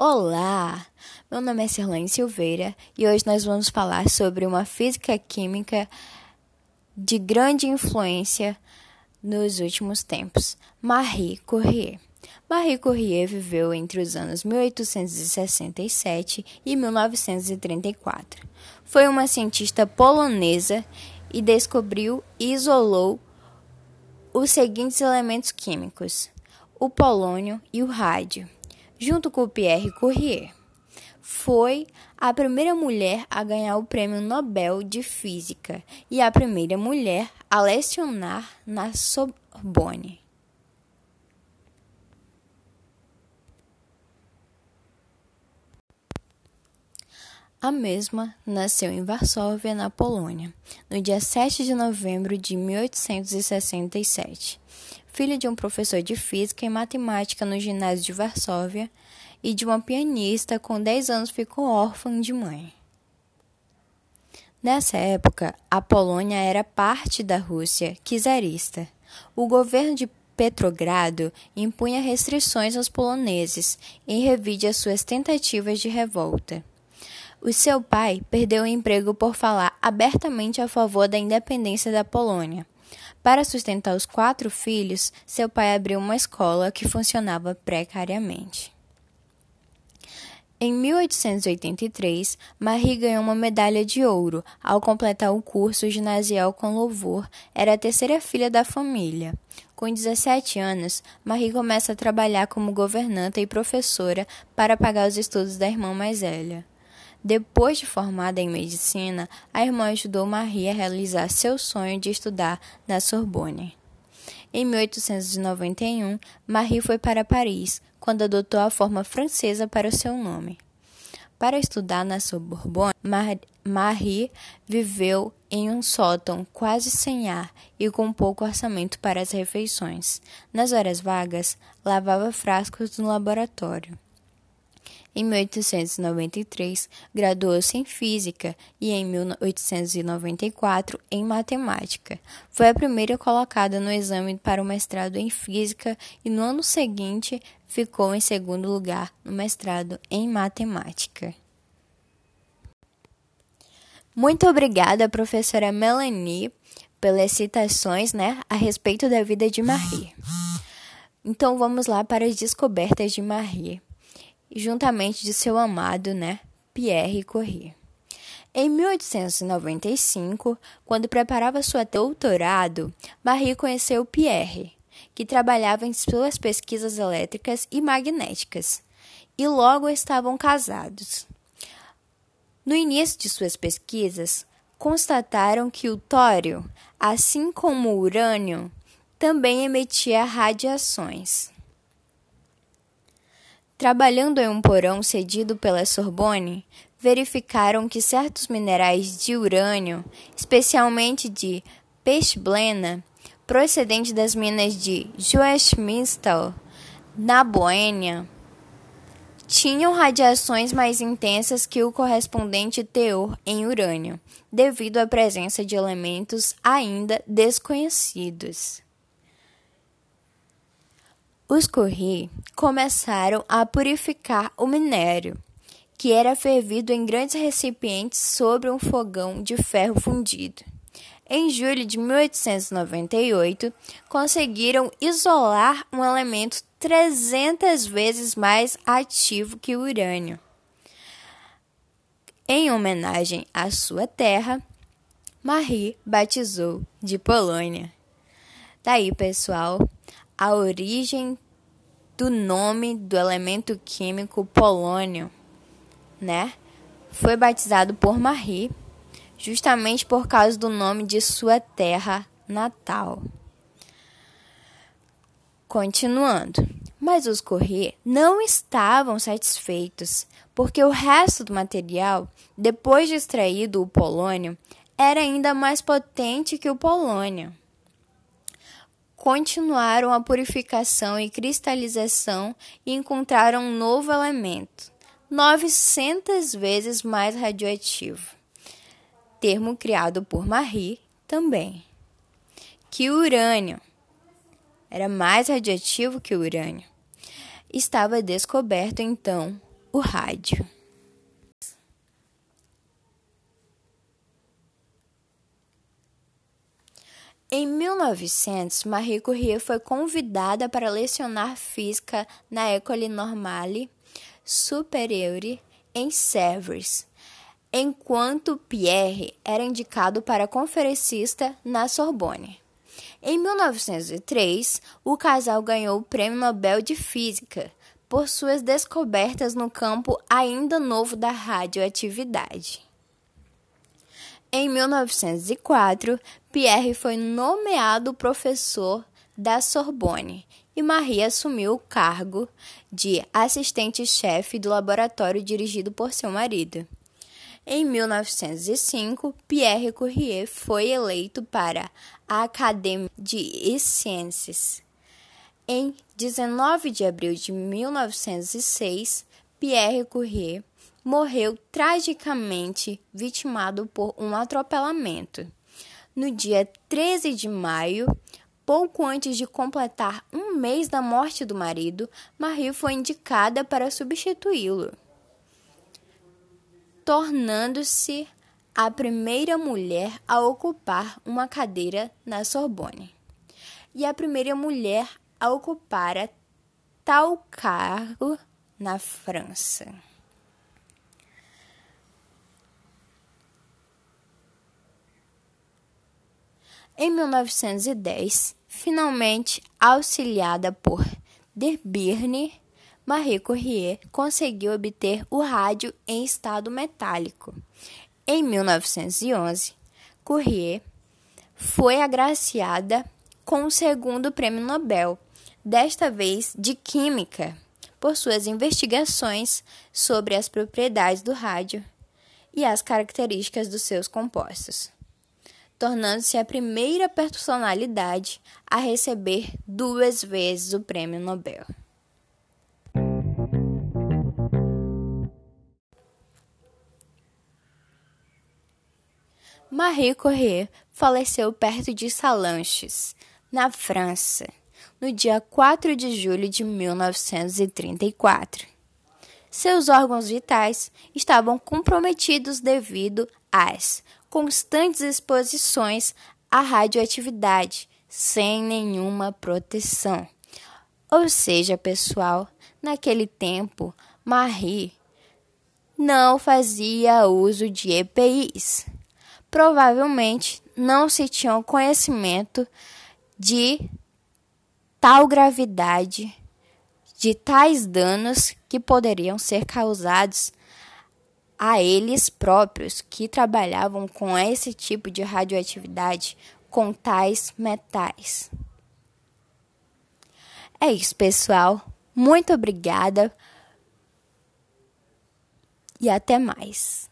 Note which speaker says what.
Speaker 1: Olá! Meu nome é Serlane Silveira e hoje nós vamos falar sobre uma física química de grande influência nos últimos tempos, Marie Curie. Marie Curie viveu entre os anos 1867 e 1934. Foi uma cientista polonesa e descobriu e isolou os seguintes elementos químicos: o polônio e o rádio junto com Pierre Curie. Foi a primeira mulher a ganhar o Prêmio Nobel de Física e a primeira mulher a lecionar na Sorbonne. A mesma nasceu em Varsóvia, na Polônia, no dia 7 de novembro de 1867 filha de um professor de física e matemática no ginásio de Varsóvia e de uma pianista, com 10 anos ficou órfã de mãe. Nessa época, a Polônia era parte da Rússia czarista. O governo de Petrogrado impunha restrições aos poloneses em revide às suas tentativas de revolta. O seu pai perdeu o emprego por falar abertamente a favor da independência da Polônia para sustentar os quatro filhos, seu pai abriu uma escola que funcionava precariamente. Em 1883, Marie ganhou uma medalha de ouro ao completar o curso ginasial com louvor. Era a terceira filha da família. Com 17 anos, Marie começa a trabalhar como governanta e professora para pagar os estudos da irmã mais velha. Depois de formada em medicina, a irmã ajudou Marie a realizar seu sonho de estudar na Sorbonne. Em 1891, Marie foi para Paris, quando adotou a forma francesa para o seu nome. Para estudar na Sorbonne, Marie viveu em um sótão quase sem ar e com pouco orçamento para as refeições. Nas horas vagas, lavava frascos no laboratório. Em 1893, graduou-se em Física e em 1894 em Matemática. Foi a primeira colocada no exame para o mestrado em Física e no ano seguinte ficou em segundo lugar no mestrado em Matemática. Muito obrigada, professora Melanie, pelas citações né, a respeito da vida de Marie. Então vamos lá para as descobertas de Marie juntamente de seu amado, né, Pierre Curie. Em 1895, quando preparava seu doutorado, Marie conheceu Pierre, que trabalhava em suas pesquisas elétricas e magnéticas, e logo estavam casados. No início de suas pesquisas, constataram que o tório, assim como o urânio, também emitia radiações. Trabalhando em um porão cedido pela Sorbonne, verificaram que certos minerais de urânio, especialmente de pechblena, procedente das minas de Joachimsthal, na Boêmia, tinham radiações mais intensas que o correspondente teor em urânio, devido à presença de elementos ainda desconhecidos. Os Curie começaram a purificar o minério, que era fervido em grandes recipientes sobre um fogão de ferro fundido. Em julho de 1898, conseguiram isolar um elemento 300 vezes mais ativo que o urânio. Em homenagem à sua terra, Marie batizou de Polônia. Daí, pessoal, a origem do nome do elemento químico polônio, né? Foi batizado por Marie, justamente por causa do nome de sua terra natal. Continuando, mas os Corrêa não estavam satisfeitos, porque o resto do material, depois de extraído o polônio, era ainda mais potente que o polônio continuaram a purificação e cristalização e encontraram um novo elemento, 900 vezes mais radioativo. Termo criado por Marie também. Que o urânio era mais radioativo que o urânio. Estava descoberto então o rádio. Em 1900, Marie Curie foi convidada para lecionar física na École Normale Supérieure em Sèvres, enquanto Pierre era indicado para conferencista na Sorbonne. Em 1903, o casal ganhou o Prêmio Nobel de Física por suas descobertas no campo ainda novo da radioatividade. Em 1904, Pierre foi nomeado professor da Sorbonne e Marie assumiu o cargo de assistente-chefe do laboratório dirigido por seu marido. Em 1905, Pierre Curie foi eleito para a Académie de Sciences. Em 19 de abril de 1906, Pierre Curie morreu tragicamente vitimado por um atropelamento. No dia 13 de maio, pouco antes de completar um mês da morte do marido, Marie foi indicada para substituí-lo, tornando-se a primeira mulher a ocupar uma cadeira na Sorbonne e a primeira mulher a ocupar tal cargo na França. Em 1910, finalmente auxiliada por Derbirne, Marie Curie conseguiu obter o rádio em estado metálico. Em 1911, Curie foi agraciada com o segundo prêmio Nobel, desta vez de Química, por suas investigações sobre as propriedades do rádio e as características dos seus compostos tornando-se a primeira personalidade a receber duas vezes o Prêmio Nobel. Marie Curie faleceu perto de Salanches, na França, no dia 4 de julho de 1934. Seus órgãos vitais estavam comprometidos devido às constantes exposições à radioatividade, sem nenhuma proteção. Ou seja, pessoal, naquele tempo, Marie não fazia uso de EPIs. Provavelmente não se tinha conhecimento de tal gravidade, de tais danos que poderiam ser causados a eles próprios que trabalhavam com esse tipo de radioatividade com tais metais. É isso, pessoal. Muito obrigada e até mais.